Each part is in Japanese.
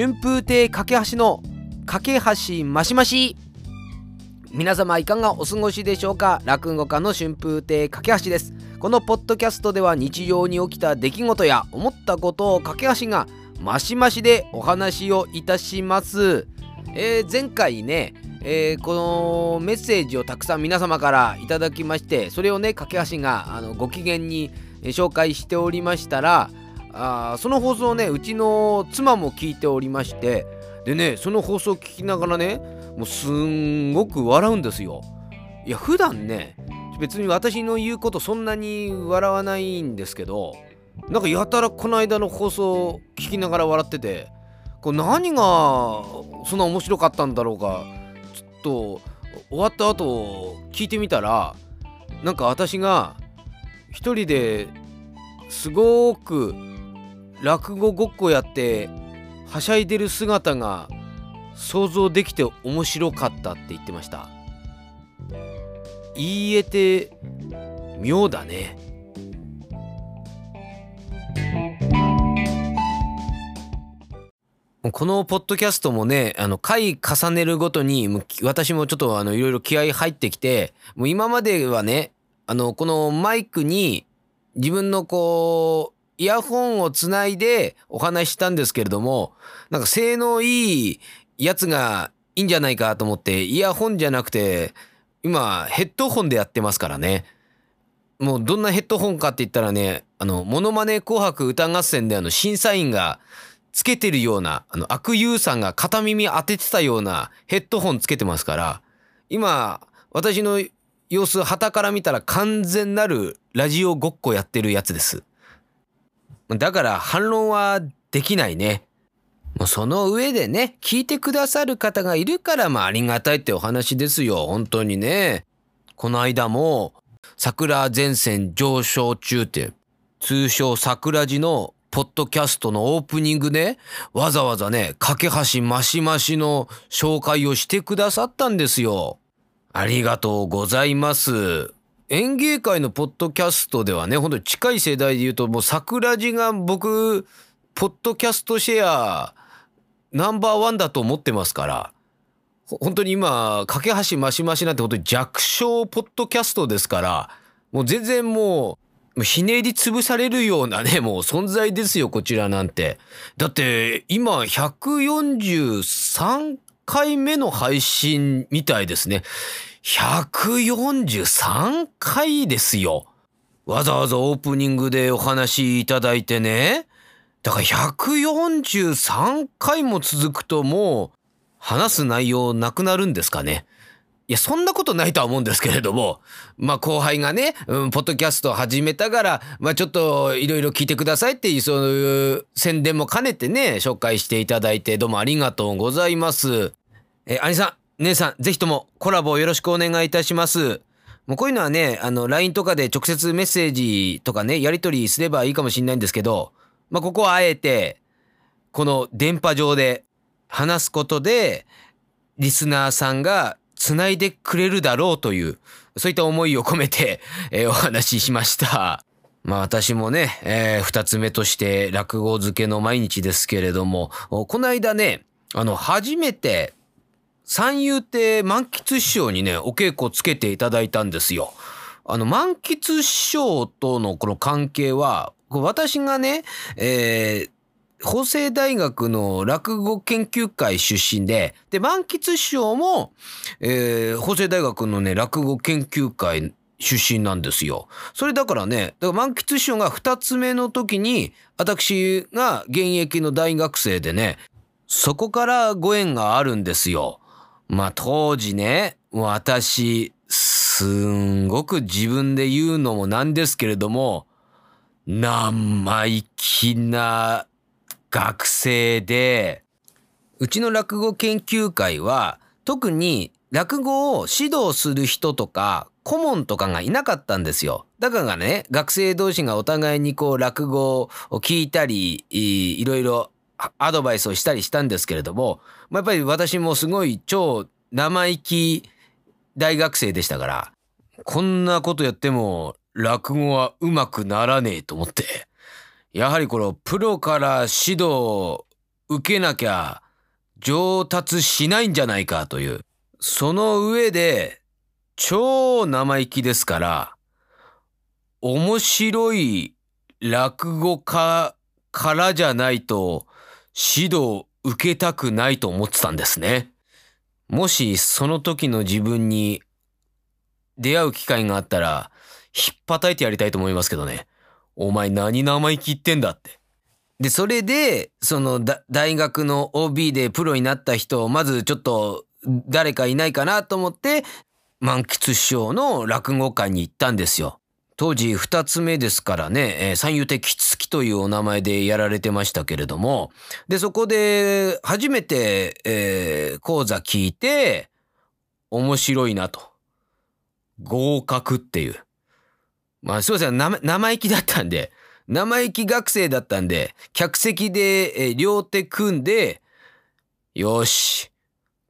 春風亭架橋の架橋マシマシ皆様いかがお過ごしでしょうか？落語家の春風亭架橋です。このポッドキャストでは日常に起きた出来事や思ったことを架橋がマシマシでお話をいたします、えー、前回ねえー、このメッセージをたくさん皆様からいただきましてそれをね架橋があのご機嫌に紹介しておりましたらあその放送をねうちの妻も聞いておりましてでねその放送を聞きながらねもうすんごく笑うんですよ。いや普段ね別に私の言うことそんなに笑わないんですけどなんかやたらこの間の放送聞きながら笑っててこれ何がそんな面白かったんだろうかちょっと終わった後聞いてみたらなんか私が一人ですごく落語ごっこやってはしゃいでる姿が想像できて面白かったって言ってました。言えて妙だね。このポッドキャストもねあの回重ねるごとに私もちょっとあのいろいろ気合い入ってきてもう今まではねあのこのマイクに自分のこうイヤホンをつないでお話ししたんですけれども、なんか性能いいやつがいいんじゃないかと思って、イヤホンじゃなくて、今ヘッドホンでやってますからね。もうどんなヘッドホンかって言ったらね、あの、モノマネ紅白歌合戦であの審査員がつけてるような、あの、悪友さんが片耳当ててたようなヘッドホンつけてますから、今、私の様子、旗から見たら完全なるラジオごっこやってるやつです。だから反論はできないね。その上でね、聞いてくださる方がいるから、まあありがたいってお話ですよ。本当にね。この間も、桜前線上昇中って、通称桜地のポッドキャストのオープニングで、わざわざね、架け橋マシマシの紹介をしてくださったんですよ。ありがとうございます。演芸界のポッドキャストではね、本当に近い世代で言うと、もう桜地が僕、ポッドキャストシェアナンバーワンだと思ってますから、本当に今、架け橋マシマシなんて本当に弱小ポッドキャストですから、もう全然もう、ひねり潰されるようなね、もう存在ですよ、こちらなんて。だって、今、143回目の配信みたいですね。143回ですよ。わざわざオープニングでお話いただいてね。だから143回も続くともう話す内容なくなるんですかね。いや、そんなことないとは思うんですけれども、まあ後輩がね、うん、ポッドキャスト始めたから、まあちょっといろいろ聞いてくださいっていう、そういう宣伝も兼ねてね、紹介していただいて、どうもありがとうございます。え、兄さん、姉さん、ぜひともコラボよろしくお願いいたします。もうこういうのはね、あの、LINE とかで直接メッセージとかね、やり取りすればいいかもしれないんですけど、まあ、ここはあえて、この電波上で話すことで、リスナーさんが繋いでくれるだろうという、そういった思いを込めて、えー、お話ししました。まあ私もね、えー、二つ目として落語漬けの毎日ですけれども、この間ね、あの、初めて三遊亭満喫師匠にね、お稽古つけていただいたんですよ。あの、満喫師匠とのこの関係は、私がね、えー、法政大学の落語研究会出身で、で、満喫師匠も、えー、法政大学のね、落語研究会出身なんですよ。それだからね、だから満喫師匠が二つ目の時に、私が現役の大学生でね、そこからご縁があるんですよ。まあ当時ね、私、すんごく自分で言うのもなんですけれども、生意気な学生で、うちの落語研究会は特に落語を指導する人とか顧問とかがいなかったんですよ。だからね、学生同士がお互いにこう落語を聞いたり、いろいろアドバイスをしたりしたんですけれども、まあ、やっぱり私もすごい超生意気大学生でしたから、こんなことやっても落語は上手くならねえと思って、やはりこのプロから指導を受けなきゃ上達しないんじゃないかという。その上で、超生意気ですから、面白い落語家からじゃないと指導受けたくないと思ってたんですね。もしその時の自分に出会う機会があったら、引っ叩いてやりたいと思いますけどね。お前何生意気言ってんだって。で、それで、その大学の OB でプロになった人をまずちょっと誰かいないかなと思って、満喫師匠の落語会に行ったんですよ。当時二つ目ですからね、えー、三遊亭吉月というお名前でやられてましたけれども、で、そこで初めて、えー、講座聞いて、面白いなと。合格っていう。まあ、すいません、生意気だったんで、生意気学生だったんで、客席で、えー、両手組んで、よし、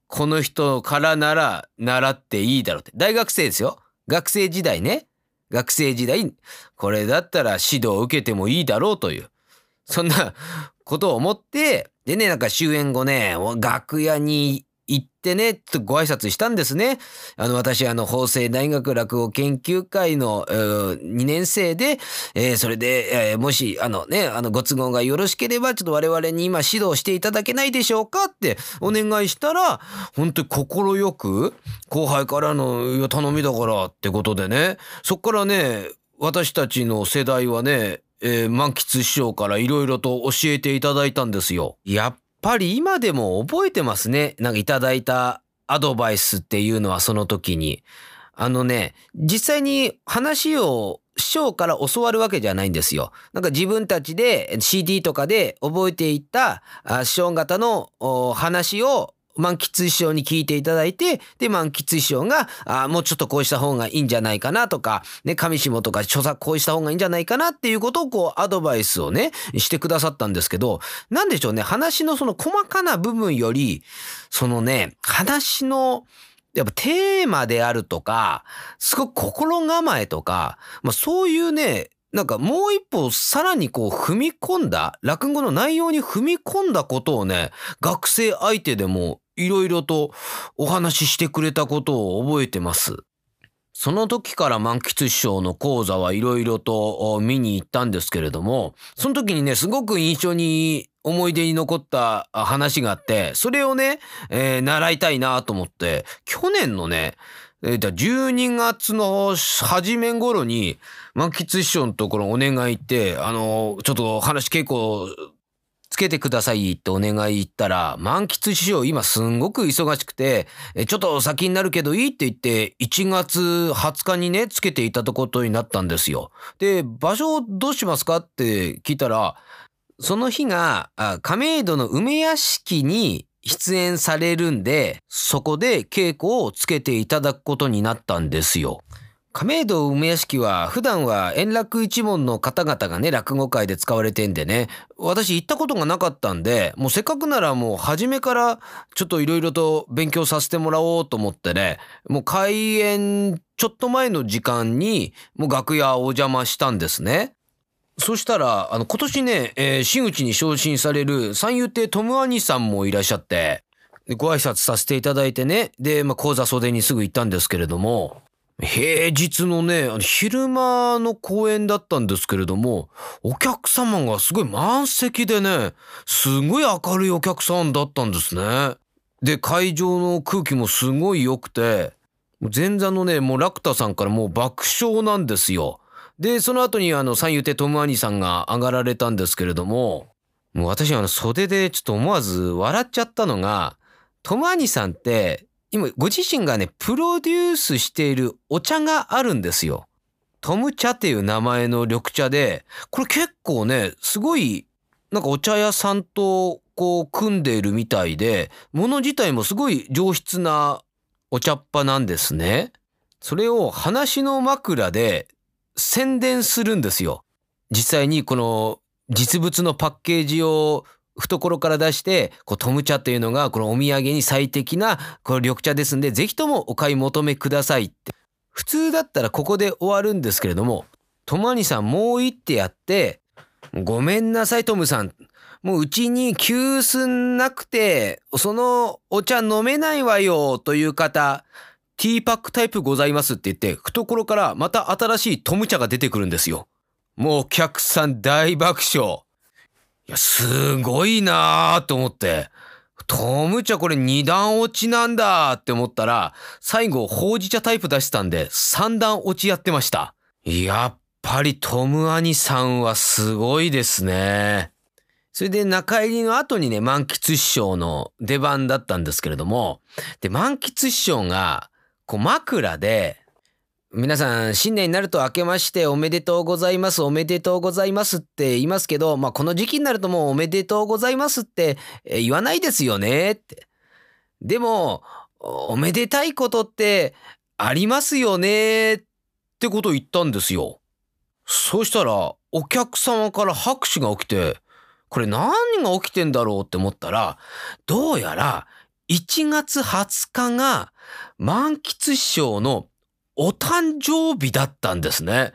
この人からなら習っていいだろうって。大学生ですよ。学生時代ね。学生時代、これだったら指導を受けてもいいだろうという、そんなことを思って、でね、なんか終演後ね、楽屋にってね、とご挨拶したんですね。あの、私、あの、法政大学落語研究会の、えー、2年生で、えー、それで、えー、もし、あのね、あの、ご都合がよろしければ、ちょっと我々に今指導していただけないでしょうかってお願いしたら、本当に快く、後輩からの、頼みだからってことでね、そっからね、私たちの世代はね、えー、満喫師匠からいろいろと教えていただいたんですよ。やっぱり今でも覚えてますね。なんかいただいたアドバイスっていうのはその時に。あのね、実際に話を師匠から教わるわけじゃないんですよ。なんか自分たちで CD とかで覚えていった師匠方の話を満喫師匠に聞いていただいて、で、満喫師匠が、あもうちょっとこうした方がいいんじゃないかなとか、ね、上下とか著作こうした方がいいんじゃないかなっていうことをこうアドバイスをね、してくださったんですけど、なんでしょうね、話のその細かな部分より、そのね、話の、やっぱテーマであるとか、すごく心構えとか、まあそういうね、なんかもう一歩さらにこう踏み込んだ、落語の内容に踏み込んだことをね、学生相手でもいろいろとお話ししてくれたことを覚えてます。その時から満喫師匠の講座はいろいろと見に行ったんですけれども、その時にね、すごく印象に思い出に残った話があって、それをね、えー、習いたいなと思って、去年のね、えー、12月の初め頃に、満喫師匠のところお願い行って、あのー、ちょっと話稽古つけてくださいってお願い言ったら、満喫師匠今すんごく忙しくて、ちょっと先になるけどいいって言って、1月20日にね、つけていただくことになったんですよ。で、場所どうしますかって聞いたら、その日が亀戸の梅屋敷に出演されるんで、そこで稽古をつけていただくことになったんですよ。亀戸梅屋敷は普段は円楽一門の方々がね、落語会で使われてんでね、私行ったことがなかったんで、もうせっかくならもう初めからちょっといろいろと勉強させてもらおうと思ってね、もう開演ちょっと前の時間にもう楽屋お邪魔したんですね。そしたら、あの、今年ね、えー、真打ちに昇進される三遊亭トムアニさんもいらっしゃって、ご挨拶させていただいてね、で、まあ、講座袖にすぐ行ったんですけれども、平日のね、昼間の公演だったんですけれども、お客様がすごい満席でね、すごい明るいお客さんだったんですね。で、会場の空気もすごい良くて、前座のね、もうラクタさんからもう爆笑なんですよ。で、その後にあの、三遊亭トムアニさんが上がられたんですけれども、もう私あの、袖でちょっと思わず笑っちゃったのが、トムアニさんって、今、ご自身がね、プロデュースしているお茶があるんですよ。トム茶っていう名前の緑茶で、これ結構ね、すごい、なんかお茶屋さんとこう組んでいるみたいで、もの自体もすごい上質なお茶っ葉なんですね。それを話の枕で宣伝するんですよ。実際にこの実物のパッケージを懐から出して、こうトム茶っていうのがこのお土産に最適なこの緑茶ですんで、ぜひともお買い求めくださいって。普通だったらここで終わるんですけれども、トマニさんもう一手やって、ごめんなさいトムさん。もううちに急須なくて、そのお茶飲めないわよという方、ティーパックタイプございますって言って、懐からまた新しいトム茶が出てくるんですよ。もうお客さん大爆笑。いや、すごいなーと思って。トム茶これ二段落ちなんだって思ったら、最後ほうじ茶タイプ出してたんで三段落ちやってました。やっぱりトム兄さんはすごいですね。それで中入りの後にね、満喫師匠の出番だったんですけれども、で、満喫師匠が、こう枕で、皆さん、新年になると明けましておめでとうございます、おめでとうございますって言いますけど、まあ、この時期になるともうおめでとうございますって言わないですよねって。でも、おめでたいことってありますよねってことを言ったんですよ。そうしたら、お客様から拍手が起きて、これ何が起きてんだろうって思ったら、どうやら1月20日が満喫師匠のお誕生日だったんですね。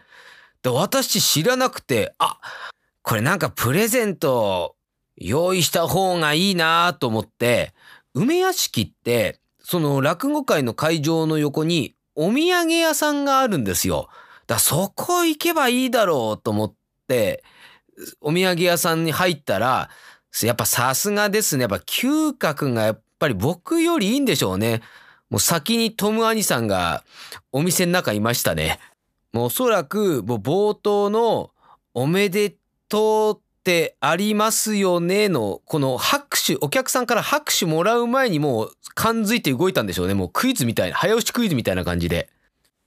で、私知らなくて、あ、これなんかプレゼント用意した方がいいなと思って、梅屋敷って、その落語会の会場の横にお土産屋さんがあるんですよ。だそこ行けばいいだろうと思って、お土産屋さんに入ったら、やっぱさすがですね。やっぱ嗅覚がやっぱり僕よりいいんでしょうね。もう先にトム・アニさんがお店の中いましたね。もうおそらくもう冒頭のおめでとうってありますよねのこの拍手、お客さんから拍手もらう前にもう感づいて動いたんでしょうね。もうクイズみたいな、早押しクイズみたいな感じで。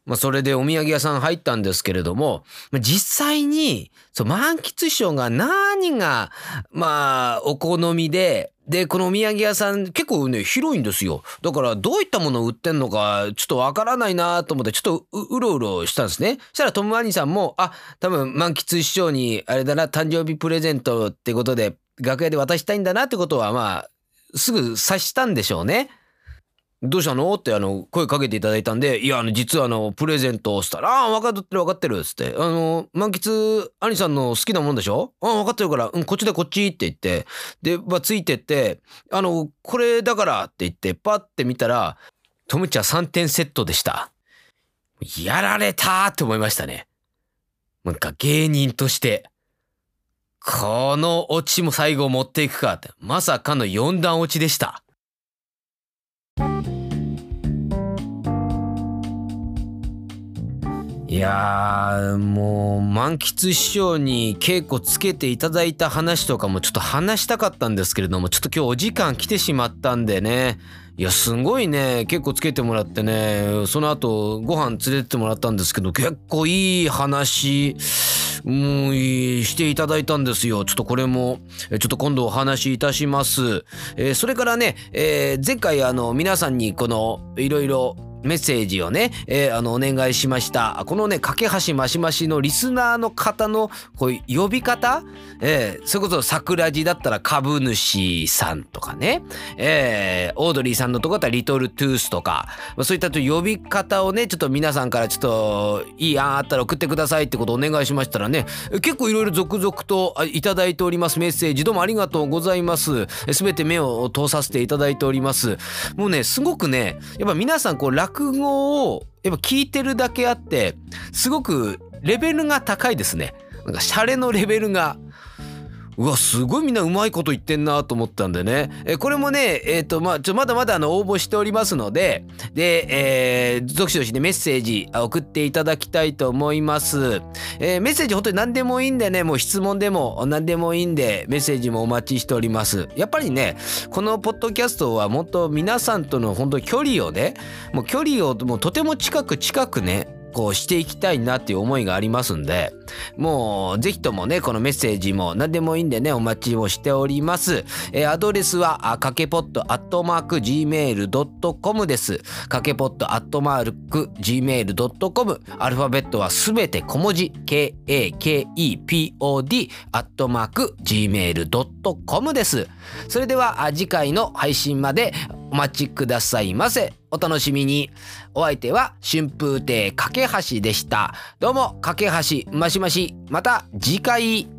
まあ、それでお土産屋さん入ったんですけれどもま、実際に、そう、満喫師匠が何が、まあ、お好みで、で、このお土産屋さん結構ね、広いんですよ。だからどういったものを売ってんのか、ちょっとわからないなと思って、ちょっとうろうろしたんですね。そしたらトム・アニさんも、あ、多分満喫師匠に、あれだな、誕生日プレゼントってことで、楽屋で渡したいんだなってことは、まあ、すぐ察したんでしょうね。どうしたの？ってあの声かけていただいたんで、いや、あの、実はあの、プレゼントをしたら、ああ、分かってる分かってるっつって、あの、満喫、兄さんの好きなもんでしょ？ああ、分かってるから、うん、こっちだこっちって言って、で、まあ、ついてって、あの、これだからって言って、パッて見たら、トムチャ3点セットでした。やられたって思いましたね。なんか芸人として。このオチも最後持っていくかって、まさかの4段落ちでした。いやもう満喫師匠に稽古つけていただいた話とかもちょっと話したかったんですけれどもちょっと今日お時間来てしまったんでねいやすごいね結構つけてもらってねその後ご飯連れてってもらったんですけど結構いい話う、していただいたんですよ。ちょっとこれも、ちょっと今度お話しいたします。えー、それからね、えー、前回あの皆さんにこのいろいろメッセージをね、えー、あの、お願いしました。このね、架け橋マシマシのリスナーの方の、こういう呼び方？えー、それこそ桜地だったら株主さんとかね、えー、オードリーさんのとこだったらリトルトゥースとか、そういった呼び方をね、ちょっと皆さんからちょっと、いい案あったら送ってくださいってことをお願いしましたらね、結構いろいろ続々といただいておりますメッセージ、どうもありがとうございます。すべて目を通させていただいております。もうね、すごくね、やっぱ皆さんこう、落語をやっぱ聞いてるだけあってすごくレベルが高いですね。なんかシャレのレベルがうわすごいみんなうまいこと言ってんなと思ったんでね。えこれもねえっ、ー、とまあちょまだまだあの応募しておりますのででえー、どしどしねメッセージ送っていただきたいと思います、えー、メッセージ本当に何でもいいんでねもう質問でも何でもいいんでメッセージもお待ちしております。やっぱりねこのポッドキャストはもっと皆さんとの本当距離をねもう距離をもうとても近く近くねこうしていきたいなっていう思いがありますんで、もうぜひともね、このメッセージも何でもいいんでね、お待ちをしております。えー、アドレスは、かけぽっとアットマーク gmail.com です。かけぽっとアットマーク gmail.com。アルファベットはすべて小文字、k-a-k-e-p-o-d アットマーク gmail.com です。それでは次回の配信までお待ちくださいませ。お楽しみに。お相手は春風亭架橋でした。どうも、架橋ましまし。また次回。